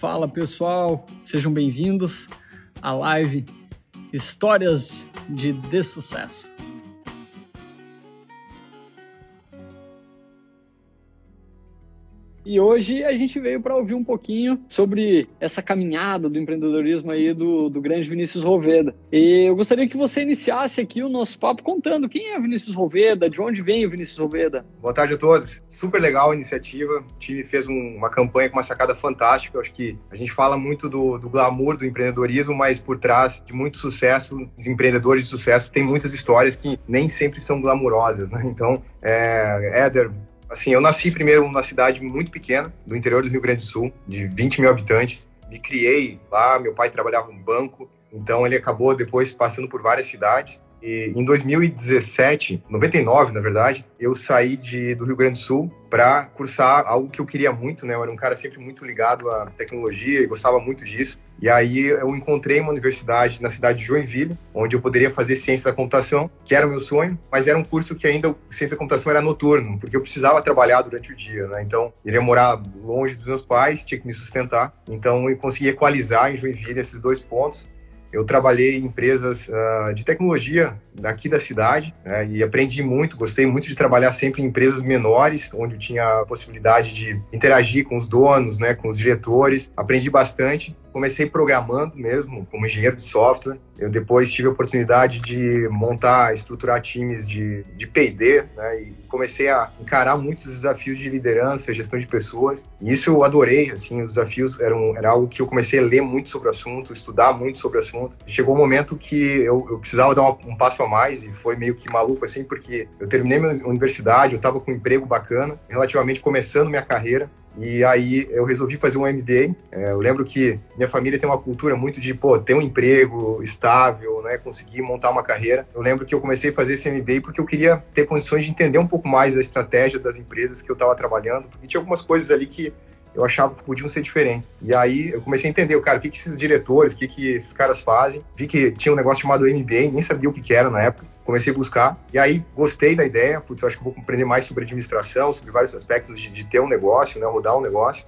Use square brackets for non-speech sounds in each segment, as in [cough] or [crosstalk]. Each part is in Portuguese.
Fala pessoal, sejam bem-vindos à live Histórias de Dessucesso. E hoje a gente veio para ouvir um pouquinho sobre essa caminhada do empreendedorismo aí do, do grande Vinícius Roveda. E eu gostaria que você iniciasse aqui o nosso papo contando quem é Vinícius Roveda, de onde vem o Vinícius Roveda. Boa tarde a todos. Super legal a iniciativa. O time fez um, uma campanha com uma sacada fantástica. Eu acho que a gente fala muito do, do glamour do empreendedorismo, mas por trás de muito sucesso, os empreendedores de sucesso têm muitas histórias que nem sempre são glamourosas, né? Então, é, Éder, Assim, eu nasci primeiro numa cidade muito pequena, do interior do Rio Grande do Sul, de 20 mil habitantes. Me criei lá, meu pai trabalhava no banco, então ele acabou depois passando por várias cidades. E em 2017, 99 na verdade, eu saí de, do Rio Grande do Sul para cursar algo que eu queria muito, né? Eu era um cara sempre muito ligado à tecnologia e gostava muito disso. E aí eu encontrei uma universidade na cidade de Joinville, onde eu poderia fazer ciência da computação, que era o meu sonho, mas era um curso que ainda ciência da computação era noturno, porque eu precisava trabalhar durante o dia, né? Então, iria morar longe dos meus pais, tinha que me sustentar. Então, eu consegui equalizar em Joinville esses dois pontos eu trabalhei em empresas uh, de tecnologia daqui da cidade né, e aprendi muito, gostei muito de trabalhar sempre em empresas menores, onde eu tinha a possibilidade de interagir com os donos, né, com os diretores. Aprendi bastante. Comecei programando mesmo, como engenheiro de software. Eu depois tive a oportunidade de montar, estruturar times de, de P&D, né, e comecei a encarar muitos desafios de liderança, gestão de pessoas. E isso eu adorei, assim, os desafios eram era algo que eu comecei a ler muito sobre o assunto, estudar muito sobre o assunto. Chegou um momento que eu, eu precisava dar um passo a mais e foi meio que maluco, assim, porque eu terminei minha universidade, eu estava com um emprego bacana, relativamente começando minha carreira, e aí eu resolvi fazer um MBA. É, eu lembro que minha família tem uma cultura muito de, pô, ter um emprego estável, né, conseguir montar uma carreira. Eu lembro que eu comecei a fazer esse MBA porque eu queria ter condições de entender um pouco mais a estratégia das empresas que eu estava trabalhando, porque tinha algumas coisas ali que eu achava que podiam ser diferentes. E aí eu comecei a entender, cara, o que, que esses diretores, o que, que esses caras fazem. Vi que tinha um negócio chamado MBA, nem sabia o que, que era na época comecei a buscar. E aí gostei da ideia, putz, eu acho que vou aprender mais sobre administração, sobre vários aspectos de, de ter um negócio, né, rodar um negócio.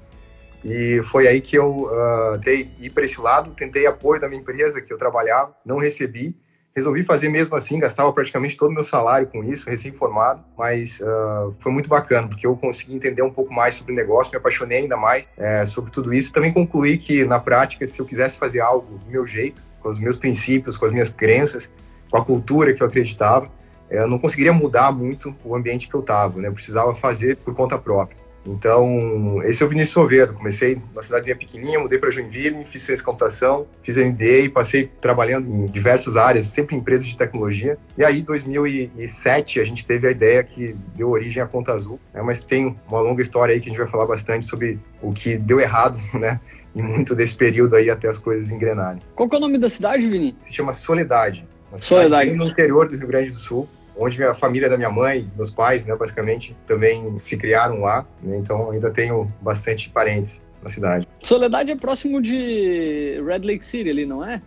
E foi aí que eu uh, ir para esse lado, tentei apoio da minha empresa que eu trabalhava, não recebi. Resolvi fazer mesmo assim, gastava praticamente todo o meu salário com isso, recém-formado, mas uh, foi muito bacana, porque eu consegui entender um pouco mais sobre o negócio, me apaixonei ainda mais é, sobre tudo isso. Também concluí que, na prática, se eu quisesse fazer algo do meu jeito, com os meus princípios, com as minhas crenças, com a cultura que eu acreditava, é, eu não conseguiria mudar muito o ambiente que eu estava, né? Eu precisava fazer por conta própria. Então, esse é o Vinícius Soveiro. Comecei numa cidadezinha pequenininha, mudei para Joinville, fiz ciência de computação, fiz MBA, passei trabalhando em diversas áreas, sempre em empresas de tecnologia. E aí, em 2007, a gente teve a ideia que deu origem à Conta Azul, né? mas tem uma longa história aí que a gente vai falar bastante sobre o que deu errado, [laughs] né? E muito desse período aí até as coisas engrenarem. Qual é o nome da cidade, Vini? Se chama Soledade. Soledade. No interior do Rio Grande do Sul, onde a família da minha mãe, meus pais, né, basicamente, também se criaram lá. Né, então, ainda tenho bastante parentes na cidade. Soledade é próximo de Red Lake City ali, não é?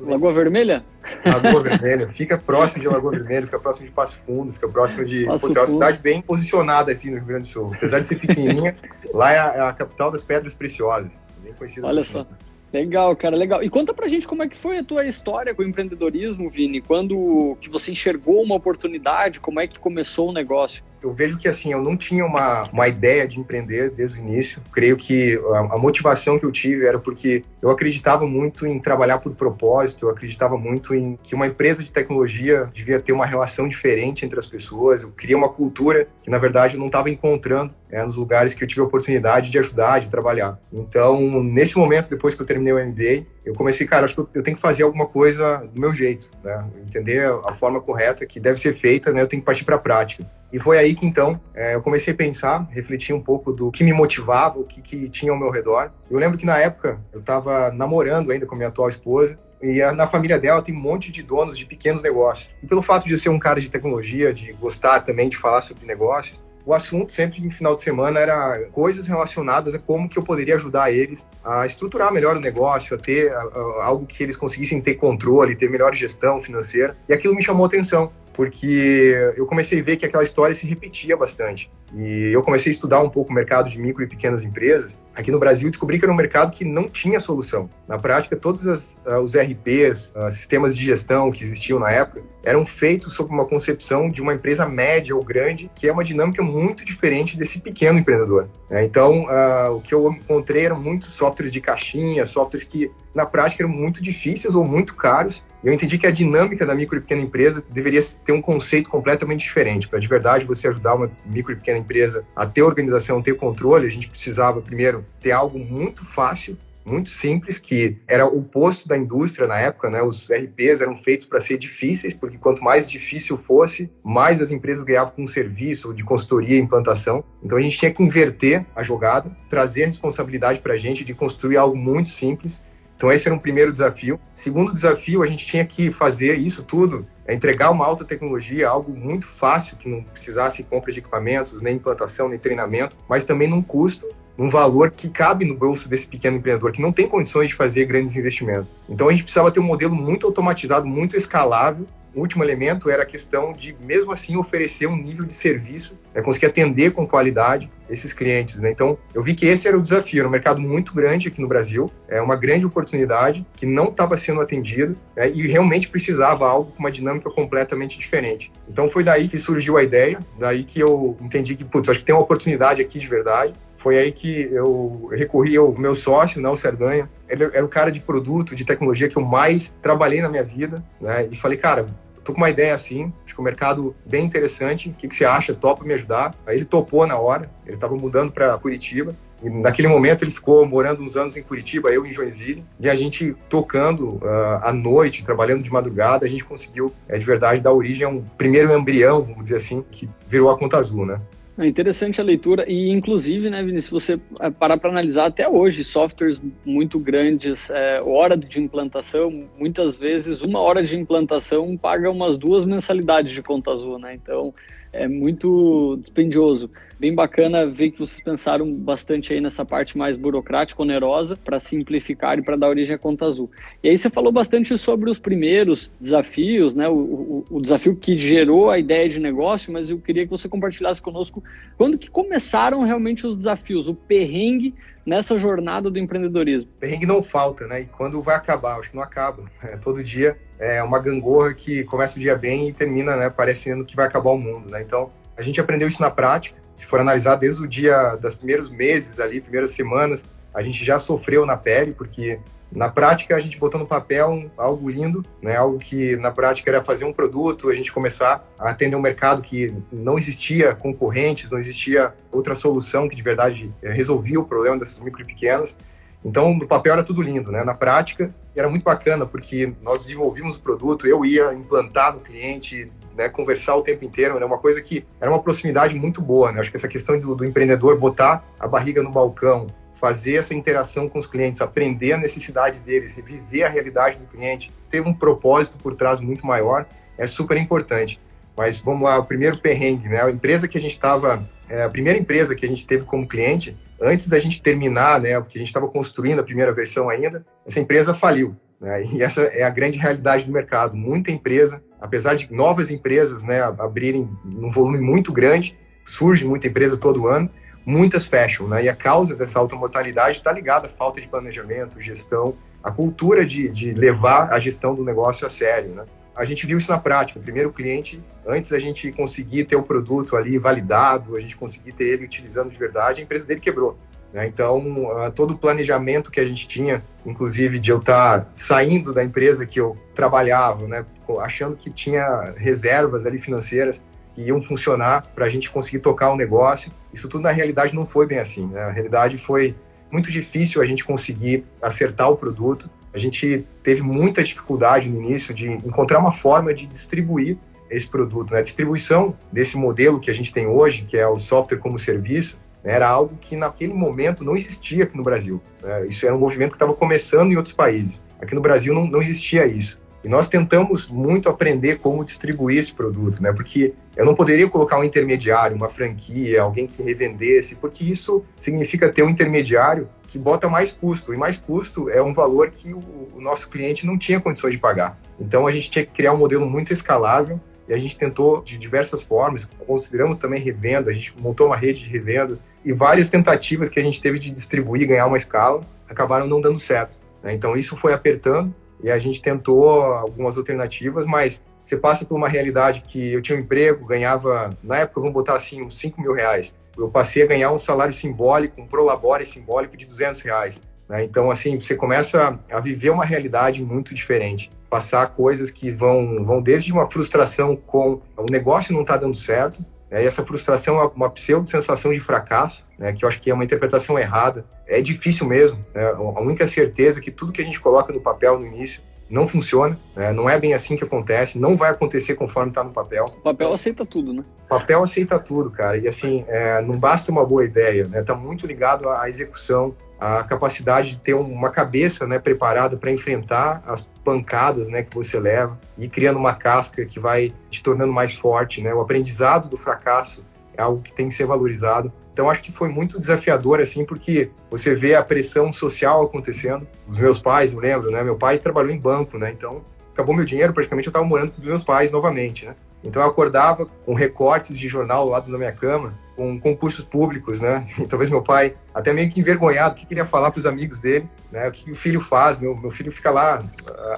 Lagoa Vermelha? Lagoa Vermelha. [laughs] Fica próximo de Lagoa Vermelha, fica próximo de Passo Fundo, fica próximo de... Passo Putz, é uma cidade bem posicionada, assim, no Rio Grande do Sul. Apesar de ser pequenininha, [laughs] lá é a, é a, capital das pedras preciosas. Bem conhecida. Olha só. Legal, cara, legal. E conta pra gente como é que foi a tua história com o empreendedorismo, Vini. Quando que você enxergou uma oportunidade, como é que começou o negócio? Eu vejo que assim eu não tinha uma, uma ideia de empreender desde o início. Creio que a, a, motivação que eu tive era porque eu acreditava muito em trabalhar por propósito, eu acreditava muito em que uma empresa de tecnologia devia ter uma relação diferente entre as pessoas. Eu queria uma cultura que na verdade eu não estava encontrando é, nos lugares que eu tive a oportunidade de ajudar, de trabalhar. Então, nesse momento, depois que eu terminei o MBA, eu comecei, cara, acho que eu, eu tenho que fazer alguma coisa do meu jeito, né? Entender a forma correta que deve ser feita, né? Eu tenho que partir para a prática. E foi aí que então é, eu comecei a pensar, refletir um pouco do que me motivava, o que, que tinha ao meu redor. Eu lembro que na época eu estava namorando ainda com a minha atual esposa e na família dela tem um monte de donos de pequenos negócios. E pelo fato de eu ser um cara de tecnologia, de gostar também de falar sobre negócios, o assunto sempre no final de semana era coisas relacionadas a como que eu poderia ajudar eles a estruturar melhor o negócio, a ter algo que eles conseguissem ter controle, ter melhor gestão financeira. E aquilo me chamou atenção porque eu comecei a ver que aquela história se repetia bastante. E eu comecei a estudar um pouco o mercado de micro e pequenas empresas aqui no Brasil, descobri que era um mercado que não tinha solução. Na prática, todos as, uh, os RPs, uh, sistemas de gestão que existiam na época, eram feitos sob uma concepção de uma empresa média ou grande, que é uma dinâmica muito diferente desse pequeno empreendedor. Né? Então, uh, o que eu encontrei eram muitos softwares de caixinha, softwares que na prática eram muito difíceis ou muito caros. E eu entendi que a dinâmica da micro e pequena empresa deveria ter um conceito completamente diferente. Para de verdade você ajudar uma micro e pequena empresa a ter organização, ter controle, a gente precisava primeiro ter algo muito fácil muito simples, que era o oposto da indústria na época, né? Os RPs eram feitos para ser difíceis, porque quanto mais difícil fosse, mais as empresas ganhavam com serviço de consultoria e implantação. Então a gente tinha que inverter a jogada, trazer a responsabilidade para a gente de construir algo muito simples. Então esse era um primeiro desafio. Segundo desafio, a gente tinha que fazer isso tudo, é entregar uma alta tecnologia, algo muito fácil, que não precisasse compra de equipamentos, nem implantação, nem treinamento, mas também num custo um valor que cabe no bolso desse pequeno empreendedor que não tem condições de fazer grandes investimentos. Então a gente precisava ter um modelo muito automatizado, muito escalável. O último elemento era a questão de, mesmo assim, oferecer um nível de serviço, né, conseguir atender com qualidade esses clientes. Né? Então, eu vi que esse era o desafio. Era um mercado muito grande aqui no Brasil, é uma grande oportunidade que não estava sendo atendida né, e realmente precisava algo com uma dinâmica completamente diferente. Então, foi daí que surgiu a ideia, daí que eu entendi que, putz, acho que tem uma oportunidade aqui de verdade foi aí que eu recorri ao meu sócio, né, o Serdanha. Ele era o cara de produto, de tecnologia que eu mais trabalhei na minha vida, né? E falei, cara, tô com uma ideia assim, acho que o um mercado bem interessante, o que, que você acha? Topa me ajudar? Aí ele topou na hora, ele estava mudando para Curitiba. E naquele momento ele ficou morando uns anos em Curitiba, eu em Joinville, e a gente tocando uh, à noite, trabalhando de madrugada, a gente conseguiu, é, de verdade, dar origem a um primeiro embrião, vamos dizer assim, que virou a Conta Azul, né? É interessante a leitura e, inclusive, né, Vinícius, se você é, parar para analisar até hoje, softwares muito grandes, é, hora de implantação, muitas vezes uma hora de implantação paga umas duas mensalidades de conta azul, né? Então, é muito dispendioso. Bem bacana ver que vocês pensaram bastante aí nessa parte mais burocrática, onerosa, para simplificar e para dar origem à conta azul. E aí você falou bastante sobre os primeiros desafios, né? O, o, o, desafio que gerou a ideia de negócio, mas eu queria que você compartilhasse conosco quando que começaram realmente os desafios, o perrengue nessa jornada do empreendedorismo. Perrengue não falta, né? E quando vai acabar? Acho que não acaba. É, todo dia é uma gangorra que começa o dia bem e termina, né, parecendo que vai acabar o mundo, né? Então, a gente aprendeu isso na prática. Se for analisar desde o dia das primeiros meses ali, primeiras semanas, a gente já sofreu na pele, porque na prática a gente botou no papel algo lindo, né? Algo que na prática era fazer um produto, a gente começar a atender um mercado que não existia concorrentes, não existia outra solução que de verdade eh, resolvia o problema dessas micro e pequenas. Então, no papel era tudo lindo, né? Na prática, era muito bacana, porque nós desenvolvimos o produto, eu ia implantar no cliente, né, conversar o tempo inteiro, era né? uma coisa que era uma proximidade muito boa, né? Acho que essa questão do, do empreendedor botar a barriga no balcão, fazer essa interação com os clientes, aprender a necessidade deles, viver a realidade do cliente, ter um propósito por trás muito maior, é super importante. Mas vamos lá, o primeiro perrengue, né? A empresa que a gente estava, é, a primeira empresa que a gente teve como cliente, antes da gente terminar, né? Porque a gente estava construindo a primeira versão ainda, essa empresa faliu. Né? E essa é a grande realidade do mercado. Muita empresa, apesar de novas empresas, né, abrirem num volume muito grande, surge muita empresa todo ano, muitas fecham, né? E a causa dessa alta mortalidade está ligada à falta de planejamento, gestão, a cultura de, de levar a gestão do negócio a sério, né? A gente viu isso na prática. O primeiro cliente, antes da gente conseguir ter o produto ali validado, a gente conseguir ter ele utilizando de verdade, a empresa dele quebrou. Né? Então, uh, todo o planejamento que a gente tinha, inclusive de eu estar tá saindo da empresa que eu trabalhava, né? achando que tinha reservas ali financeiras que iam funcionar para a gente conseguir tocar o negócio, isso tudo na realidade não foi bem assim. Né? A realidade foi muito difícil a gente conseguir acertar o produto a gente teve muita dificuldade no início de encontrar uma forma de distribuir esse produto. Né? A distribuição desse modelo que a gente tem hoje, que é o software como serviço, né, era algo que naquele momento não existia aqui no Brasil. Né? Isso era um movimento que estava começando em outros países. Aqui no Brasil não, não existia isso. E nós tentamos muito aprender como distribuir esse produto, né? Porque eu não poderia colocar um intermediário, uma franquia, alguém que revendesse, porque isso significa ter um intermediário que bota mais custo, e mais custo é um valor que o, nosso cliente não tinha condições de pagar. Então a gente tinha que criar um modelo muito escalável, e a gente tentou de diversas formas, consideramos também revenda, a gente montou uma rede de revendas e várias tentativas que a gente teve de distribuir, ganhar uma escala, acabaram não dando certo. Né? Então isso foi apertando e a gente tentou algumas alternativas, mas você passa por uma realidade que eu tinha um emprego, ganhava, na época, vamos botar assim, uns 5 mil reais. Eu passei a ganhar um salário simbólico, um prolabore simbólico de 200 reais. Né? Então, assim, você começa a viver uma realidade muito diferente. Passar coisas que vão, vão desde uma frustração com o negócio não está dando certo, né? e essa frustração é uma pseudo-sensação de fracasso, né? que eu acho que é uma interpretação errada. É difícil mesmo. Né? A única certeza é que tudo que a gente coloca no papel no início não funciona, né? não é bem assim que acontece, não vai acontecer conforme está no papel. O papel aceita tudo, né? O papel aceita tudo, cara. E assim, é, não basta uma boa ideia, né? Está muito ligado à execução, à capacidade de ter uma cabeça, né, preparada para enfrentar as pancadas, né, que você leva e criando uma casca que vai te tornando mais forte, né? O aprendizado do fracasso é algo que tem que ser valorizado. Então acho que foi muito desafiador assim, porque você vê a pressão social acontecendo. Os meus pais, eu lembro, né? Meu pai trabalhou em banco, né? Então acabou meu dinheiro, praticamente eu estava morando com os meus pais novamente, né? Então eu acordava com recortes de jornal ao lado da minha cama, com concursos públicos, né? [laughs] E talvez meu pai, até meio que envergonhado, o que queria falar para os amigos dele, né? O que o filho faz? Meu, meu filho fica lá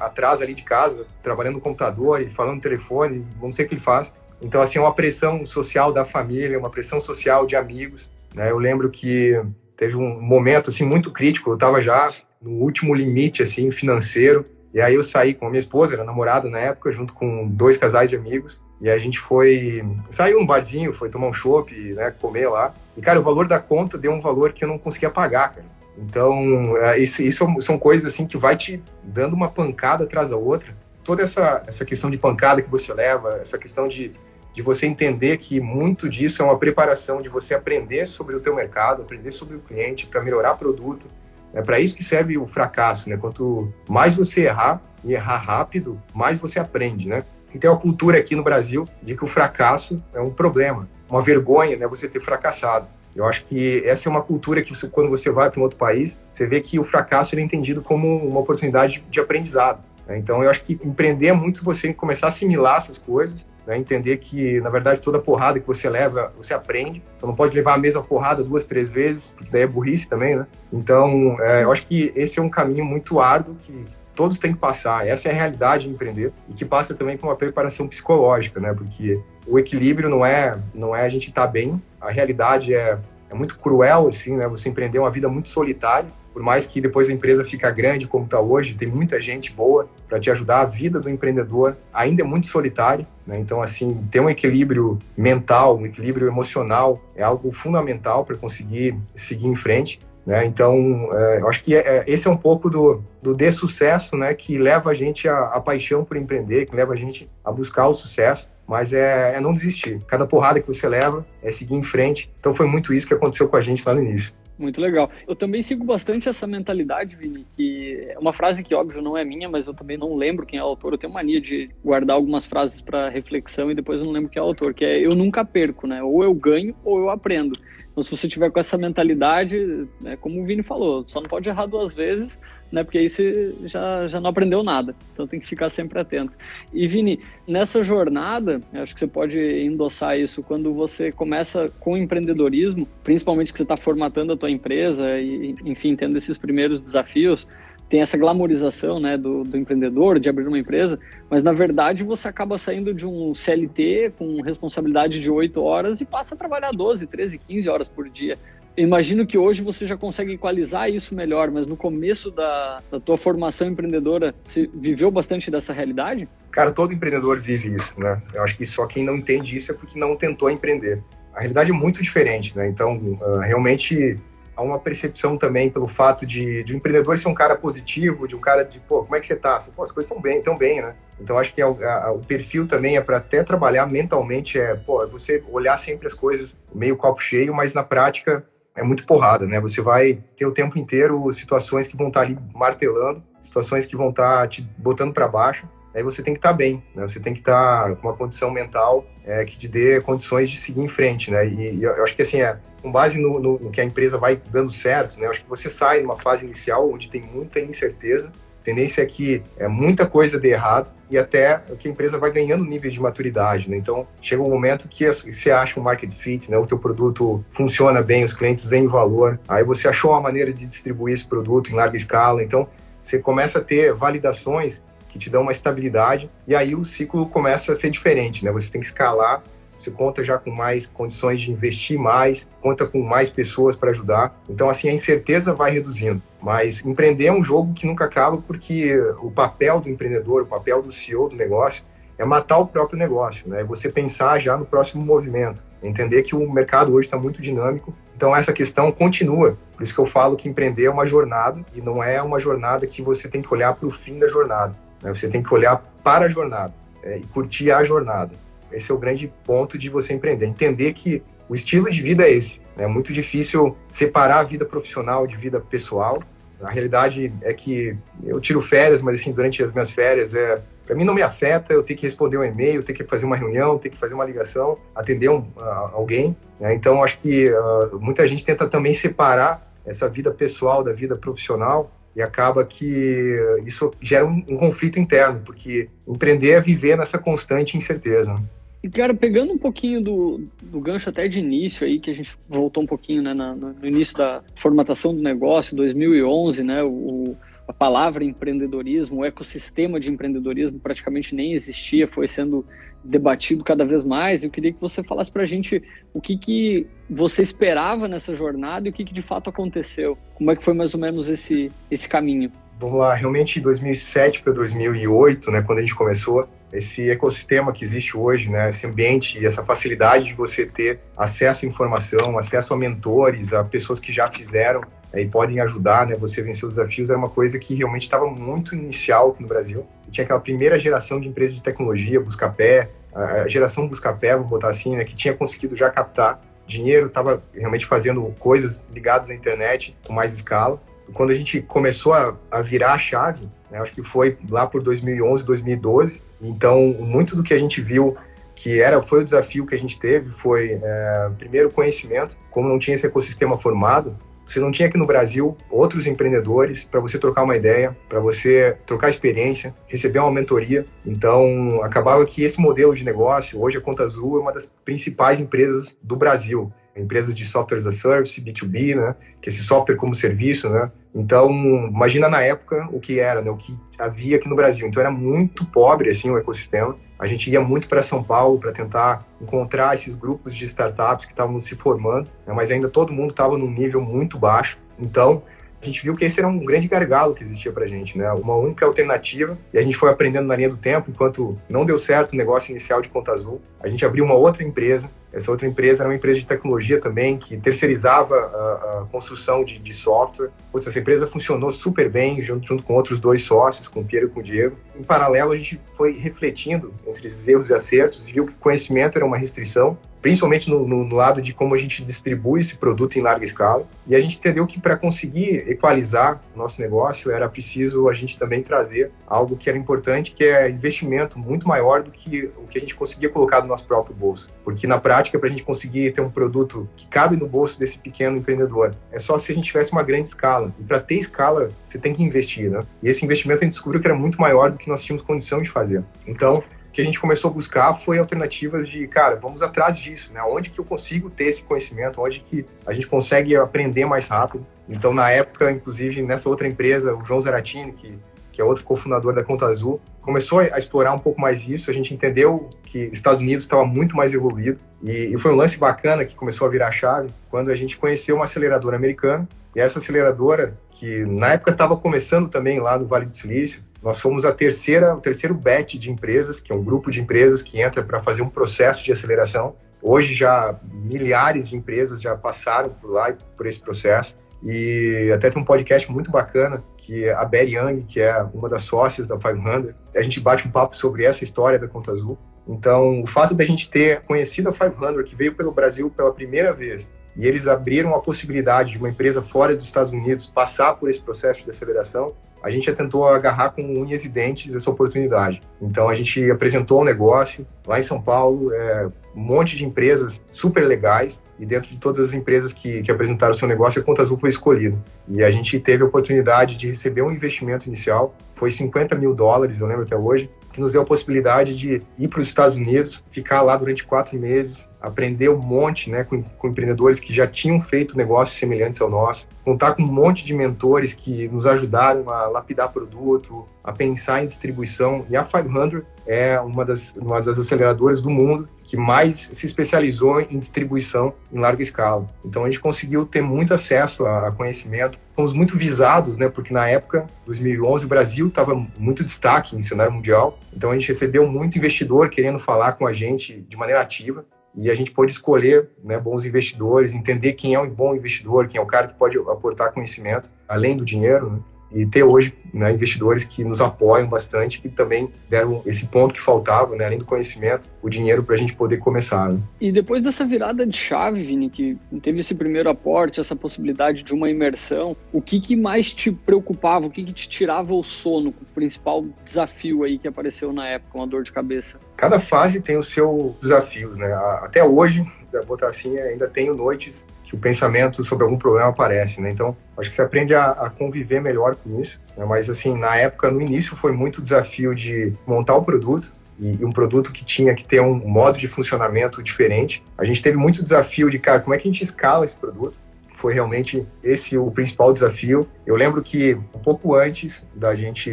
atrás ali de casa, trabalhando no computador e falando no telefone, não sei o que ele faz. Então, assim, é uma pressão social da família, uma pressão social de amigos. Né? Eu lembro que teve um momento, assim, muito crítico. Eu estava já no último limite, assim, financeiro. E aí eu saí com a minha esposa, era namorada na época, junto com dois casais de amigos. E a gente foi... Saiu num barzinho, foi tomar um chopp, né, comer lá. E, cara, o valor da conta deu um valor que eu não conseguia pagar, cara. Então, é, isso, isso são coisas, assim, que vai te dando uma pancada atrás da outra. Toda essa, essa questão de pancada que você leva, essa questão de de você entender que muito disso é uma preparação de você aprender sobre o teu mercado, aprender sobre o cliente para melhorar produto. É para isso que serve o fracasso, né? Quanto mais você errar e errar rápido, mais você aprende, né? E tem uma cultura aqui no Brasil de que o fracasso é um problema, uma vergonha, né? Você ter fracassado. Eu acho que essa é uma cultura que você, quando você vai para um outro país, você vê que o fracasso é entendido como uma oportunidade de aprendizado. Né? Então, eu acho que empreender é muito você começar a assimilar essas coisas né? Entender que, na verdade, toda porrada que você leva, você aprende. Você não pode levar a mesma porrada duas, três vezes, porque daí é burrice também, né? Então, é, eu acho que esse é um caminho muito árduo que todos têm que passar. Essa é a realidade de empreender e que passa também por uma preparação psicológica, né? Porque o equilíbrio não é, não é a gente estar tá bem. A realidade é, é muito cruel, assim, né? Você empreender uma vida muito solitária por mais que depois a empresa fica grande como está hoje, tem muita gente boa para te ajudar. A vida do empreendedor ainda é muito solitária, né? então assim ter um equilíbrio mental, um equilíbrio emocional é algo fundamental para conseguir seguir em frente. Né? Então, é, eu acho que é, é, esse é um pouco do, do de sucesso, né? Que leva a gente a paixão por empreender, que leva a gente a buscar o sucesso mas é, é, não desistir. Cada porrada que você leva é seguir em frente. Então foi muito isso que aconteceu com a gente lá no início. Muito legal. Eu também sigo bastante essa mentalidade, Vini, que é uma frase que, óbvio, não é minha, mas eu também não lembro quem é o autor. Eu tenho mania de guardar algumas frases para reflexão e depois eu não lembro quem é o autor, que é eu nunca perco, né? Ou eu ganho ou eu aprendo. Então, se você tiver com essa mentalidade, né, como o Vini falou, só não pode errar duas vezes, né? Porque aí você já, já não aprendeu nada. Então tem que ficar sempre atento. E Vini, nessa jornada, acho que você pode endossar isso quando você começa com empreendedorismo, principalmente que você está formatando a tua empresa e, enfim, tendo esses primeiros desafios, tem essa glamorização né, do, do, empreendedor, de abrir uma empresa, mas na verdade você acaba saindo de um CLT com responsabilidade de 8 horas e passa a trabalhar 12, 13, 15 horas por dia imagino que hoje você já consegue equalizar isso melhor, mas no começo da, da tua formação empreendedora, você viveu bastante dessa realidade? Cara, todo empreendedor vive isso, né? Eu acho que só quem não entende isso é porque não tentou empreender. A realidade é muito diferente, né? Então, uh, realmente há uma percepção também pelo fato de, de um empreendedor ser um cara positivo, de um cara de, pô, como é que você tá? Pô, as coisas estão bem, estão bem, né? Então, acho que é o, a, o perfil também é para até trabalhar mentalmente, é, pô, é você olhar sempre as coisas meio copo cheio, mas na prática é muito porrada, né? Você vai ter o tempo inteiro situações que vão estar tá ali martelando, situações que vão estar tá te botando para baixo. Aí você tem que estar tá bem, né? Você tem que estar com uma condição mental é, que te dê condições de seguir em frente, né? E, e eu acho que assim, é, com base no, no, no, que a empresa vai dando certo, né? Eu acho que você sai numa fase inicial onde tem muita incerteza, Tendência é que é, muita coisa dê errado e até que a empresa vai ganhando níveis de maturidade. Né? Então, chega um momento que você acha um market fit, né? o teu produto funciona bem, os clientes veem valor, aí você achou uma maneira de distribuir esse produto em larga escala. Então, você começa a ter validações que te dão uma estabilidade e aí o ciclo começa a ser diferente. Né? Você tem que escalar você conta já com mais condições de investir mais, conta com mais pessoas para ajudar. Então, assim, a incerteza vai reduzindo. Mas empreender é um jogo que nunca acaba porque o papel do empreendedor, o papel do CEO do negócio é matar o próprio negócio, né? É você pensar já no próximo movimento, entender que o mercado hoje está muito dinâmico. Então essa questão continua. Por isso que eu falo que empreender é uma jornada e não é uma jornada que você tem que olhar para o fim da jornada. Né? Você tem que olhar para a jornada é, e curtir a jornada. Esse é o grande ponto de você empreender. Entender que o estilo de vida é esse. É muito difícil separar a vida profissional de vida pessoal. A realidade é que eu tiro férias, mas assim, durante as minhas férias, é, para mim não me afeta eu ter que responder um e-mail, ter que fazer uma reunião, ter que fazer uma ligação, atender um, alguém. Né? Então, acho que uh, muita gente tenta também separar essa vida pessoal da vida profissional e acaba que isso gera um, um conflito interno, porque empreender é viver nessa constante incerteza. E, cara, pegando um pouquinho do, do gancho até de início aí, que a gente voltou um pouquinho né, na, no início da formatação do negócio, 2011, né, o, a palavra empreendedorismo, o ecossistema de empreendedorismo praticamente nem existia, foi sendo debatido cada vez mais. Eu queria que você falasse para a gente o que, que você esperava nessa jornada e o que, que de fato aconteceu. Como é que foi mais ou menos esse, esse caminho? Vamos lá, realmente 2007 para 2008, né, quando a gente começou, esse ecossistema que existe hoje, né, esse ambiente e essa facilidade de você ter acesso à informação, acesso a mentores, a pessoas que já fizeram é, e podem ajudar né, você a vencer os desafios, era uma coisa que realmente estava muito inicial aqui no Brasil. tinha aquela primeira geração de empresas de tecnologia, Buscapé, a geração Buscapé, vou botar assim, né, que tinha conseguido já captar dinheiro, estava realmente fazendo coisas ligadas à internet com mais escala. Quando a gente começou a, a virar a chave, né, acho que foi lá por 2011, 2012, então, muito do que a gente viu que era foi o desafio que a gente teve foi é, primeiro conhecimento como não tinha esse ecossistema formado. Você não tinha aqui no Brasil outros empreendedores para você trocar uma ideia para você trocar experiência receber uma mentoria. Então acabava que esse modelo de negócio hoje a Conta Azul é uma das principais empresas do Brasil empresas de software as a service B2B né que esse software como serviço né então, imagina na época o que era, né, o que havia aqui no Brasil. Então, era muito pobre assim o ecossistema. A gente ia muito para São Paulo para tentar encontrar esses grupos de startups que estavam se formando, né, mas ainda todo mundo estava num nível muito baixo. Então, a gente viu que esse era um grande gargalo que existia para a gente, né? Uma única alternativa e a gente foi aprendendo na linha do tempo. Enquanto não deu certo o negócio inicial de Conta Azul, a gente abriu uma outra empresa essa outra empresa era uma empresa de tecnologia também, que terceirizava a, a construção de, de, software. Putz, essa empresa funcionou super bem, junto, junto, com outros dois sócios, com o Piero e com o Diego. Em paralelo, a gente foi refletindo entre esses erros e acertos e viu que conhecimento era uma restrição principalmente no, no, no, lado de como a gente distribui esse produto em larga escala. E a gente entendeu que para conseguir equalizar o nosso negócio era preciso a gente também trazer algo que era importante, que é investimento muito maior do que o que a gente conseguia colocar no nosso próprio bolso. Porque na prática, para a gente conseguir ter um produto que cabe no bolso desse pequeno empreendedor, é só se a gente tivesse uma grande escala. E para ter escala, você tem que investir, né? E esse investimento a gente descobriu que era muito maior do que nós tínhamos condição de fazer. Então, que a gente começou a buscar foi alternativas de, cara, vamos atrás disso, né? Onde que eu consigo ter esse conhecimento, onde que a gente consegue aprender mais rápido. Então, na época, inclusive, nessa outra empresa, o João Zaratini, que, que é outro cofundador da Conta Azul, começou a explorar um pouco mais isso. A gente entendeu que Estados Unidos estava muito mais evoluído e, e foi um lance bacana que começou a virar chave quando a gente conheceu uma aceleradora americana e essa aceleradora que na época estava começando também lá no Vale do Silício nós fomos a terceira, o terceiro batch de empresas, que é um grupo de empresas que entra para fazer um processo de aceleração. Hoje já milhares de empresas já passaram por lá por esse processo. E até tem um podcast muito bacana que é a Betty Young, que é uma das sócias da 500, a gente bate um papo sobre essa história da Conta Azul. Então, o fato da gente ter conhecido a 500, que veio pelo Brasil pela primeira vez, e eles abriram a possibilidade de uma empresa fora dos Estados Unidos passar por esse processo de aceleração, a gente já tentou agarrar com unhas e dentes essa oportunidade. Então a gente apresentou um negócio lá em São Paulo, é, um monte de empresas super legais e dentro de todas as empresas que, que apresentaram seu negócio, a Conta Azul foi escolhida. E a gente teve a oportunidade de receber um investimento inicial, foi 50 mil dólares, eu lembro até hoje, nos deu a possibilidade de ir para os Estados Unidos, ficar lá durante quatro meses, aprender um monte né, com, com, empreendedores que já tinham feito negócios semelhantes ao nosso, contar com um monte de mentores que nos ajudaram a lapidar produto, a pensar em distribuição. E a 500 é uma das, uma das aceleradoras do mundo que mais se especializou em distribuição em larga escala. Então a gente conseguiu ter muito acesso a conhecimento. Fomos muito visados, né? Porque na época, 2011, o Brasil estava muito destaque em cenário mundial. Então a gente recebeu muito investidor querendo falar com a gente de maneira ativa e a gente pôde escolher né, bons investidores, entender quem é um bom investidor, quem é o cara que pode aportar conhecimento além do dinheiro. Né? E ter hoje né, investidores que nos apoiam bastante, que também deram esse ponto que faltava, né, além do conhecimento, o dinheiro para a gente poder começar. Né? E depois dessa virada de chave, Vini, que teve esse primeiro aporte, essa possibilidade de uma imersão, o que, que mais te preocupava, o que, que te tirava o sono, o principal desafio aí que apareceu na época, uma dor de cabeça? Cada fase tem o seu desafios, né? Até hoje, botar assim, ainda tenho noites que o pensamento sobre algum problema aparece, né? Então, acho que você aprende a, a conviver melhor com isso. Né? Mas, assim, na época, no início, foi muito desafio de montar o produto, e um produto que tinha que ter um modo de funcionamento diferente. A gente teve muito desafio de, cara, como é que a gente escala esse produto? Foi realmente esse o principal desafio. Eu lembro que um pouco antes da gente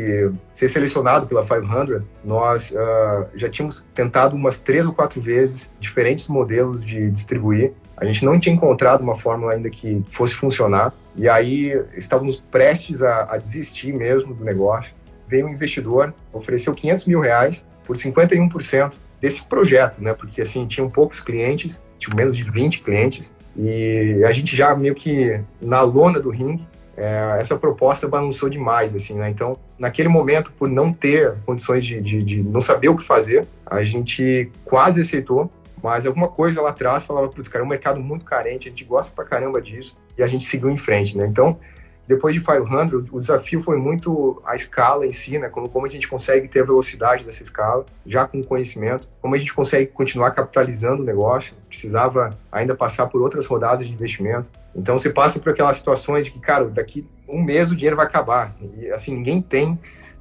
ser selecionado pela 500, nós uh, já tínhamos tentado umas três ou quatro vezes diferentes modelos de distribuir a gente não tinha encontrado uma fórmula ainda que fosse funcionar. E aí estávamos prestes a, a desistir mesmo do negócio. Veio um investidor, ofereceu 500 mil reais por 51% desse projeto, né? Porque assim, tinham poucos clientes, tinha menos de 20 clientes. E a gente já meio que na lona do ringue, é, essa proposta balançou demais, assim, né? Então, naquele momento, por não ter condições de, de, de não saber o que fazer, a gente quase aceitou mas alguma coisa lá atrás falava, putz, cara, é um mercado muito carente, a gente gosta pra caramba disso, e a gente seguiu em frente, né? Então, depois de 500, o desafio foi muito a escala em si, né? Como, como a gente consegue ter a velocidade dessa escala, já com conhecimento, como a gente consegue continuar capitalizando o negócio, precisava ainda passar por outras rodadas de investimento. Então, você passa por aquelas situações de que, cara, daqui um mês o dinheiro vai acabar. E, assim, ninguém tem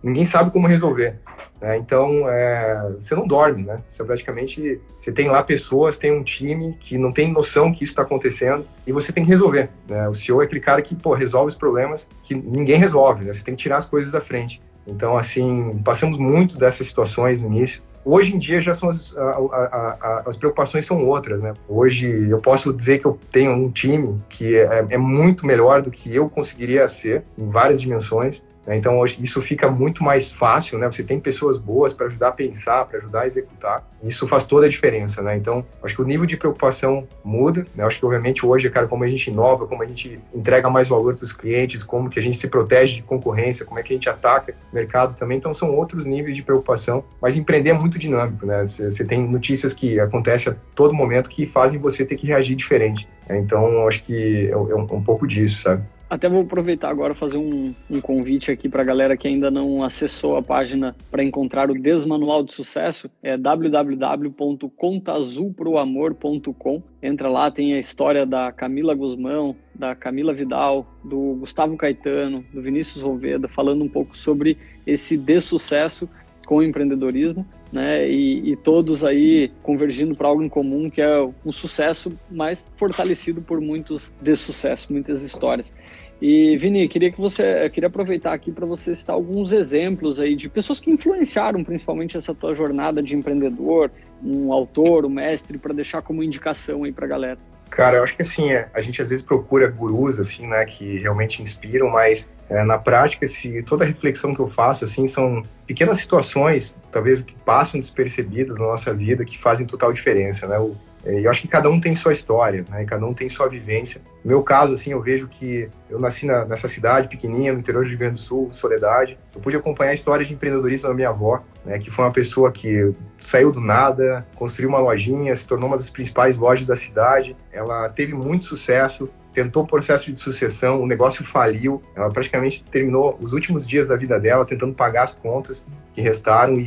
ninguém sabe como resolver. Né? Então, é, você não dorme, né? Você praticamente, você tem lá pessoas, tem um time que não tem noção que isso está acontecendo e você tem que resolver. Né? O CEO é aquele cara que, pô, resolve os problemas que ninguém resolve, né? Você tem que tirar as coisas da frente. Então, assim, passamos muito dessas situações no início. Hoje em dia já são as, a, a, a, as preocupações são outras, né? Hoje eu posso dizer que eu tenho um time que é, é muito melhor do que eu conseguiria ser em várias dimensões. Né? Então, hoje, isso fica muito mais fácil, né? Você tem pessoas boas para ajudar a pensar, para ajudar a executar. Isso faz toda a diferença, né? Então, acho que o nível de preocupação muda, né? Acho que, obviamente, hoje, cara, como a gente inova, como a gente entrega mais valor para os clientes, como que a gente se protege de concorrência, como é que a gente ataca o mercado também. Então, são outros níveis de preocupação. Mas empreender é muito dinâmico, né? Você tem notícias que acontecem a todo momento que fazem você ter que reagir diferente. Então, acho que é um, é um pouco disso, sabe? Até vou aproveitar agora fazer um, um convite aqui para a galera que ainda não acessou a página para encontrar o Desmanual de Sucesso. É www.contazulproamor.com. Entra lá, tem a história da Camila Guzmão, da Camila Vidal, do Gustavo Caetano, do Vinícius Roveda, falando um pouco sobre esse dessucesso com o empreendedorismo, né? E, e todos aí convergindo para algo em comum que é o sucesso, mas fortalecido por muitos de sucesso, muitas histórias. E Vini, queria que você, queria aproveitar aqui para você citar alguns exemplos aí de pessoas que influenciaram principalmente essa tua jornada de empreendedor, um autor, um mestre, para deixar como indicação aí para a galera. Cara, eu acho que assim, é, a gente às vezes procura gurus, assim, né, que realmente inspiram, mas é, na prática, se toda a reflexão que eu faço, assim, são pequenas situações, talvez, que passam despercebidas na nossa vida, que fazem total diferença, né? É, eu acho que cada um tem sua história, né? Cada um tem sua vivência. No meu caso, assim, eu vejo que eu nasci na, nessa cidade pequenininha, no interior do Rio Grande do Sul, Soledade. Eu pude acompanhar a história de empreendedorismo da minha avó, né? Que foi uma pessoa que saiu do nada, construiu uma lojinha, se tornou uma das principais lojas da cidade. Ela teve muito sucesso, tentou o processo de sucessão, o negócio faliu, ela praticamente terminou os últimos dias da vida dela tentando pagar as contas que restaram e,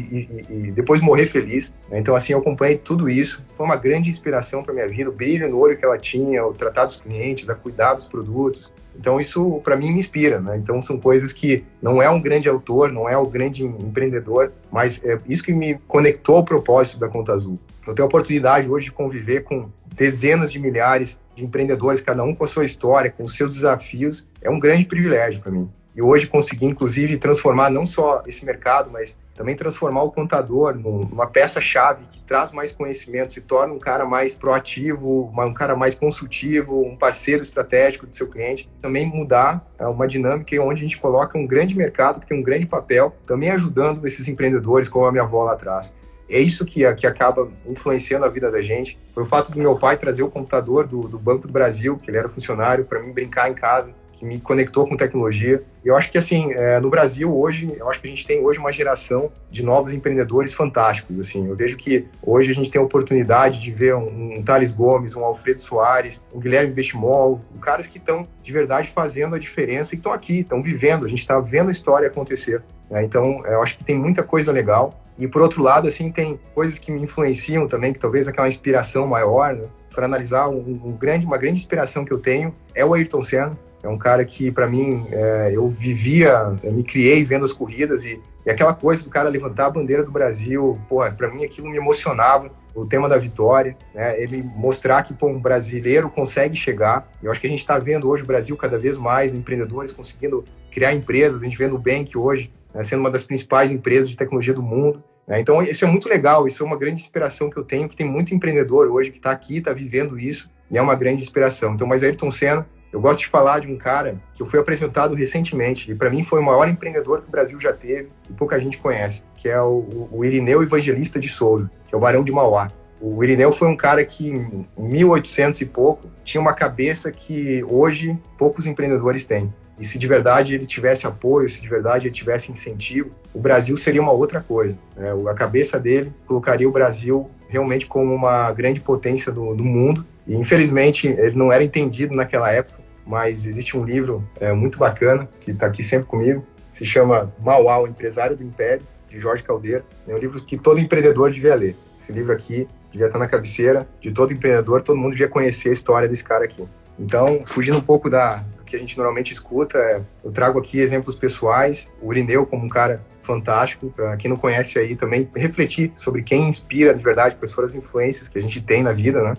e, e depois morrer feliz. Né? Então, assim, eu acompanhei tudo isso. Foi uma grande inspiração para minha vida, o brilho no olho que ela tinha, o tratar dos clientes, a cuidar dos produtos. Então, isso para mim me inspira. Né? Então, são coisas que não é um grande autor, não é um grande empreendedor, mas é isso que me conectou ao propósito da Conta Azul. Eu tenho a oportunidade hoje de conviver com dezenas de milhares de empreendedores, cada um com a sua história, com os seus desafios, é um grande privilégio para mim. E hoje conseguir, inclusive, transformar não só esse mercado, mas também transformar o contador numa peça-chave que traz mais conhecimento, se torna um cara mais proativo, um cara mais consultivo, um parceiro estratégico do seu cliente. Também mudar é, uma dinâmica onde a gente coloca um grande mercado que tem um grande papel, também ajudando esses empreendedores, como a minha avó lá atrás é isso que, que acaba influenciando a vida da gente. Foi o fato do meu pai trazer o computador do, do Banco do Brasil, que ele era funcionário, para mim brincar em casa, que me conectou com tecnologia. E eu acho que, assim, é, no Brasil hoje, eu acho que a gente tem hoje uma geração de novos empreendedores fantásticos, assim. Eu vejo que hoje a gente tem a oportunidade de ver um, um Thales Gomes, um Alfredo Soares, um Guilherme Bestimol, caras que estão, de verdade, fazendo a diferença e estão aqui, estão vivendo. A gente está vendo a história acontecer. Né? Então, eu acho que tem muita coisa legal. E por outro lado, assim, tem coisas que me influenciam também, que talvez aquela inspiração maior, né? Para analisar um, um, grande, uma grande inspiração que eu tenho é o Ayrton Senna. É um cara que, para mim, é, eu vivia, eu me criei vendo as corridas e, e, aquela coisa do cara levantar a bandeira do Brasil, pô, para mim aquilo me emocionava. O tema da vitória, né? Ele mostrar que pô, um brasileiro consegue chegar. Eu acho que a gente está vendo hoje o Brasil cada vez mais empreendedores conseguindo criar empresas. A gente vê no Bank hoje né, sendo uma das principais empresas de tecnologia do mundo. Né? Então, isso é muito legal, isso é uma grande inspiração que eu tenho, que tem muito empreendedor hoje que está aqui, está vivendo isso, e é uma grande inspiração. Então, mas Ayrton Senna, eu gosto de falar de um cara que eu fui apresentado recentemente, e para mim foi o maior empreendedor que o Brasil já teve, e pouca gente conhece, que é o, o Irineu Evangelista de Souza, que é o Barão de Mauá. O Irineu foi um cara que, em 1800 e pouco, tinha uma cabeça que hoje poucos empreendedores têm. E se de verdade ele tivesse apoio, se de verdade ele tivesse incentivo, o Brasil seria uma outra coisa. Né? A cabeça dele colocaria o Brasil realmente como uma grande potência do, do mundo. E infelizmente ele não era entendido naquela época, mas existe um livro é, muito bacana que está aqui sempre comigo, se chama Mauá, o Empresário do Império, de Jorge Caldeira. É um livro que todo empreendedor devia ler. Esse livro aqui devia estar na cabeceira de todo empreendedor, todo mundo devia conhecer a história desse cara aqui. Então, fugindo um pouco da, que a gente normalmente escuta. É, eu trago aqui exemplos pessoais, o Irineu como um cara fantástico, para quem não conhece aí também refletir sobre quem inspira de verdade, quais foram as influências que a gente tem na vida, né?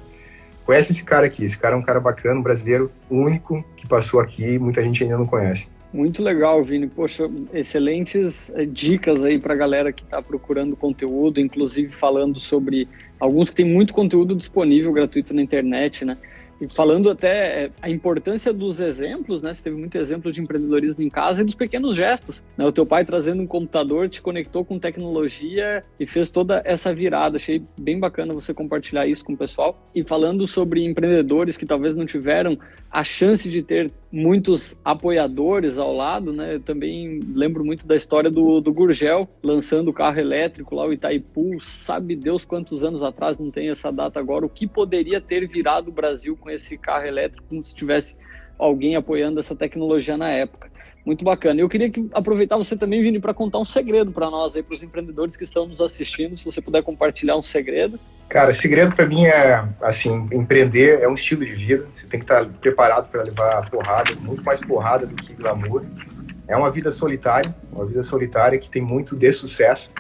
Conhece esse cara aqui, esse cara é um cara bacana, um brasileiro único que passou aqui, muita gente ainda não conhece. Muito legal, Vini. Poxa, excelentes eh, dicas aí para a galera que está procurando conteúdo, inclusive falando sobre alguns que tem muito conteúdo disponível gratuito na internet, né? Falando até é, a importância dos exemplos, né? Você teve muito exemplo de empreendedorismo em casa e dos pequenos gestos. Né? O teu pai trazendo um computador te conectou com tecnologia e fez toda essa virada. Achei bem bacana você compartilhar isso com o pessoal. E falando sobre empreendedores que talvez não tiveram a chance de ter muitos apoiadores ao lado, né? Eu também lembro muito da história do, do Gurgel lançando o carro elétrico lá, o Itaipu, sabe Deus quantos anos atrás, não tem essa data agora, o que poderia ter virado o Brasil com esse carro elétrico, como se tivesse alguém apoiando essa tecnologia na época. Muito bacana. Eu queria que, aproveitar você também, Vini, para contar um segredo para nós para os empreendedores que estão nos assistindo, se você puder compartilhar um segredo. Cara, segredo para mim é, assim, empreender é um estilo de vida. Você tem que estar preparado para levar porrada, muito mais porrada do que glamour. É uma vida solitária, uma vida solitária que tem muito de sucesso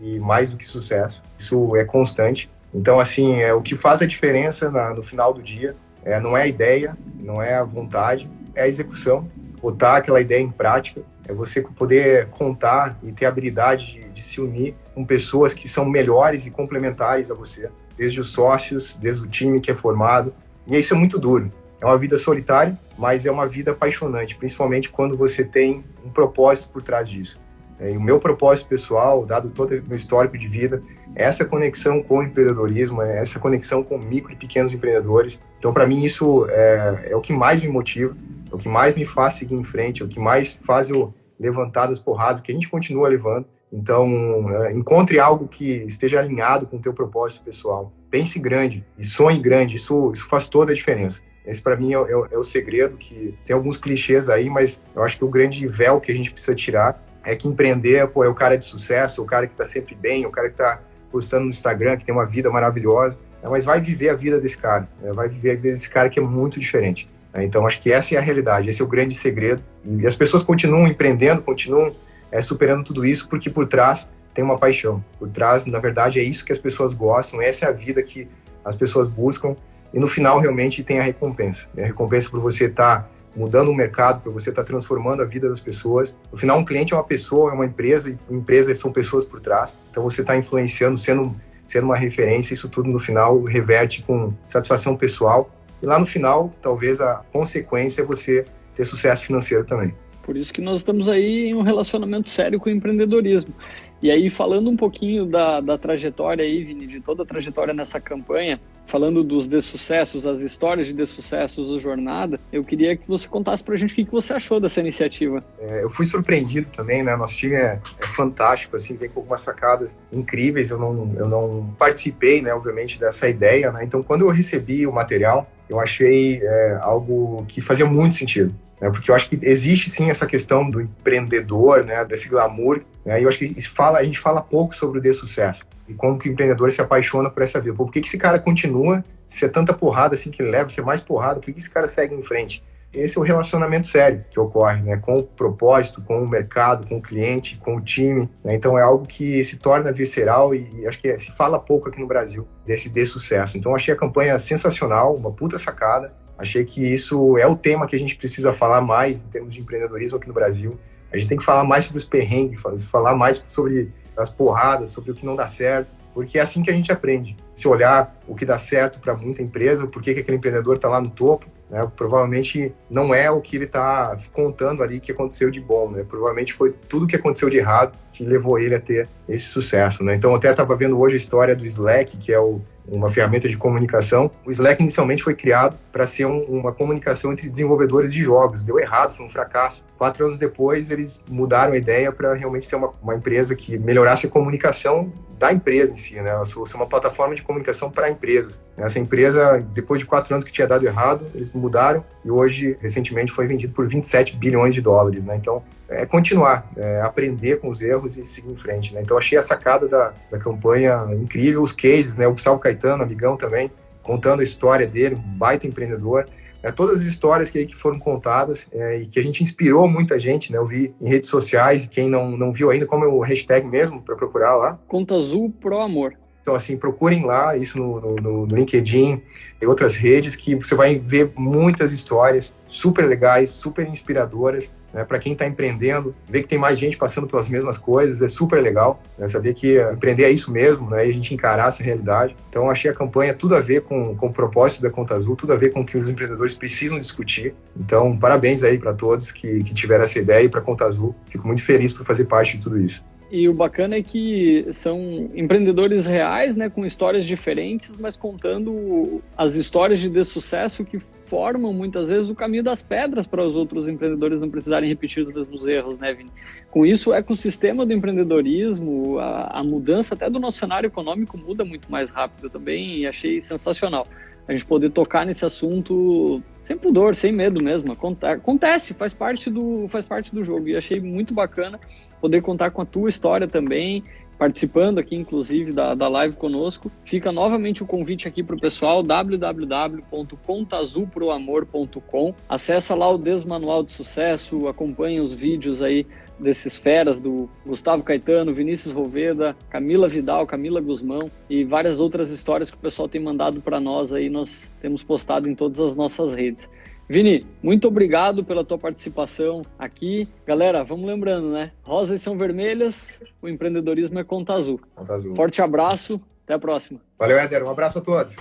e mais do que sucesso. Isso é constante. Então, assim, é o que faz a diferença na, no final do dia é, não é a ideia, não é a vontade, é a execução botar aquela ideia em prática, é você poder contar e ter a habilidade de, de, se unir com pessoas que são melhores e complementares a você, desde os sócios, desde o time que é formado. E isso é muito duro. É uma vida solitária, mas é uma vida apaixonante, principalmente quando você tem um propósito por trás disso. É, e o meu propósito pessoal, dado todo o meu histórico de vida, é essa conexão com o empreendedorismo, é essa conexão com micro e pequenos empreendedores. Então, para mim, isso é, é o que mais me motiva é o que mais me faz seguir em frente, é o que mais faz eu levantar das porradas que a gente continua levando. Então, é, encontre algo que esteja alinhado com o teu propósito pessoal. Pense grande e sonhe grande, isso, isso faz toda a diferença. Esse para mim é, é, é, o segredo, que tem alguns clichês aí, mas eu acho que o grande véu que a gente precisa tirar é que empreender pô, é o cara de sucesso, o cara que está sempre bem, o cara que está postando no Instagram, que tem uma vida maravilhosa, né? mas vai viver a vida desse cara, né? vai viver a vida desse cara que é muito diferente. Né? Então, acho que essa é a realidade, esse é o grande segredo. E as pessoas continuam empreendendo, continuam é, superando tudo isso, porque por trás tem uma paixão. Por trás, na verdade, é isso que as pessoas gostam, essa é a vida que as pessoas buscam. E no final, realmente, tem a recompensa. A recompensa por você estar tá mudando o mercado, por você estar tá transformando a vida das pessoas. No final, um cliente é uma pessoa, é uma empresa, e empresas são pessoas por trás. Então, você está influenciando, sendo, sendo uma referência, isso tudo no final reverte com satisfação pessoal. E lá no final, talvez a consequência é você ter sucesso financeiro também. Por isso que nós estamos aí em um relacionamento sério com o empreendedorismo. E aí, falando um pouquinho da, da trajetória aí, Vini, de toda a trajetória nessa campanha, falando dos dessucessos, as histórias de dessucessos da jornada, eu queria que você contasse pra gente o que, que você achou dessa iniciativa. É, eu fui surpreendido também, né? Nosso time é, é, fantástico, assim, vem com algumas sacadas incríveis. Eu não, eu não participei, né, obviamente, dessa ideia, né? Então, quando eu recebi o material, eu achei é, algo que fazia muito sentido né? Porque eu acho que existe sim essa questão do empreendedor, né? Desse glamour, né? E eu acho que fala, a gente fala pouco sobre o de sucesso e como que o empreendedor se apaixona por essa vida. Por que, que esse cara continua ser tanta porrada assim que leva, ser mais porrada? Por que, que esse cara segue em frente? Esse é o relacionamento sério que ocorre, né? Com o propósito, com o mercado, com o cliente, com o time. Né? Então é algo que se torna visceral e, e acho que é, se fala pouco aqui no Brasil desse de sucesso. Então achei a campanha sensacional, uma puta sacada. Achei que isso é o tema que a gente precisa falar mais em termos de empreendedorismo aqui no Brasil. A gente tem que falar mais sobre os perrengues, falar mais sobre as porradas, sobre o que não dá certo, porque é assim que a gente aprende. Se olhar o que dá certo para muita empresa, por que, que aquele empreendedor está lá no topo, né? provavelmente não é o que ele está contando ali que aconteceu de bom, né? provavelmente foi tudo que aconteceu de errado que levou ele a ter esse sucesso. Né? Então, eu até estava vendo hoje a história do Slack, que é o uma ferramenta de comunicação. O Slack inicialmente foi criado para ser um, uma comunicação entre desenvolvedores de jogos. Deu errado, foi um fracasso. Quatro anos depois, eles mudaram a ideia para realmente ser uma, uma, empresa que melhorasse a comunicação da empresa em si, né? Ser uma plataforma de comunicação para empresas. Essa empresa, depois de quatro anos que tinha dado errado, eles mudaram e hoje, recentemente, foi vendido por 27 bilhões de dólares, né? Então, é continuar, é aprender com os erros e seguir em frente. Né? Então, achei a sacada da, da campanha incrível, os cases, né? o Gustavo Caetano, amigão também, contando a história dele, um baita empreendedor. É, todas as histórias que, que foram contadas é, e que a gente inspirou muita gente, né? Eu vi em redes sociais, e quem não, não viu ainda, como é o hashtag mesmo para procurar lá. Conta Azul Pro Amor. Então, assim, procurem lá isso no, no, no LinkedIn e outras redes que você vai ver muitas histórias super legais, super inspiradoras né, para quem está empreendendo, ver que tem mais gente passando pelas mesmas coisas, é super legal. Né, saber que empreender é isso mesmo, né, e a gente encarar essa realidade. Então, achei a campanha tudo a ver com, com o propósito da Conta Azul, tudo a ver com o que os empreendedores precisam discutir. Então, parabéns aí para todos que, que tiveram essa ideia e para a Conta Azul. Fico muito feliz por fazer parte de tudo isso. E o bacana é que são empreendedores reais, né, com histórias diferentes, mas contando as histórias de sucesso que formam muitas vezes o caminho das pedras para os outros empreendedores não precisarem repetir os mesmos erros, né, Vini? Com isso, o ecossistema do empreendedorismo, a, a mudança até do nosso cenário econômico muda muito mais rápido também e achei sensacional a gente poder tocar nesse assunto sem pudor, sem medo mesmo. Acontece, faz parte do, faz parte do jogo. E achei muito bacana poder contar com a tua história também, participando aqui, inclusive, da, da live conosco. Fica novamente o convite aqui para o pessoal, www.contazulproamor.com. Acessa lá o Desmanual de Sucesso, acompanha os vídeos aí desses feras do Gustavo Caetano, Vinícius Roveda, Camila Vidal, Camila Guzmão e várias outras histórias que o pessoal tem mandado para nós aí, nós temos postado em todas as nossas redes. Vini, muito obrigado pela tua participação aqui. Galera, vamos lembrando, né? Rosas são vermelhas, o empreendedorismo é conta azul. Conta azul. Forte abraço, até a próxima. Valeu, Éder. Um abraço a todos.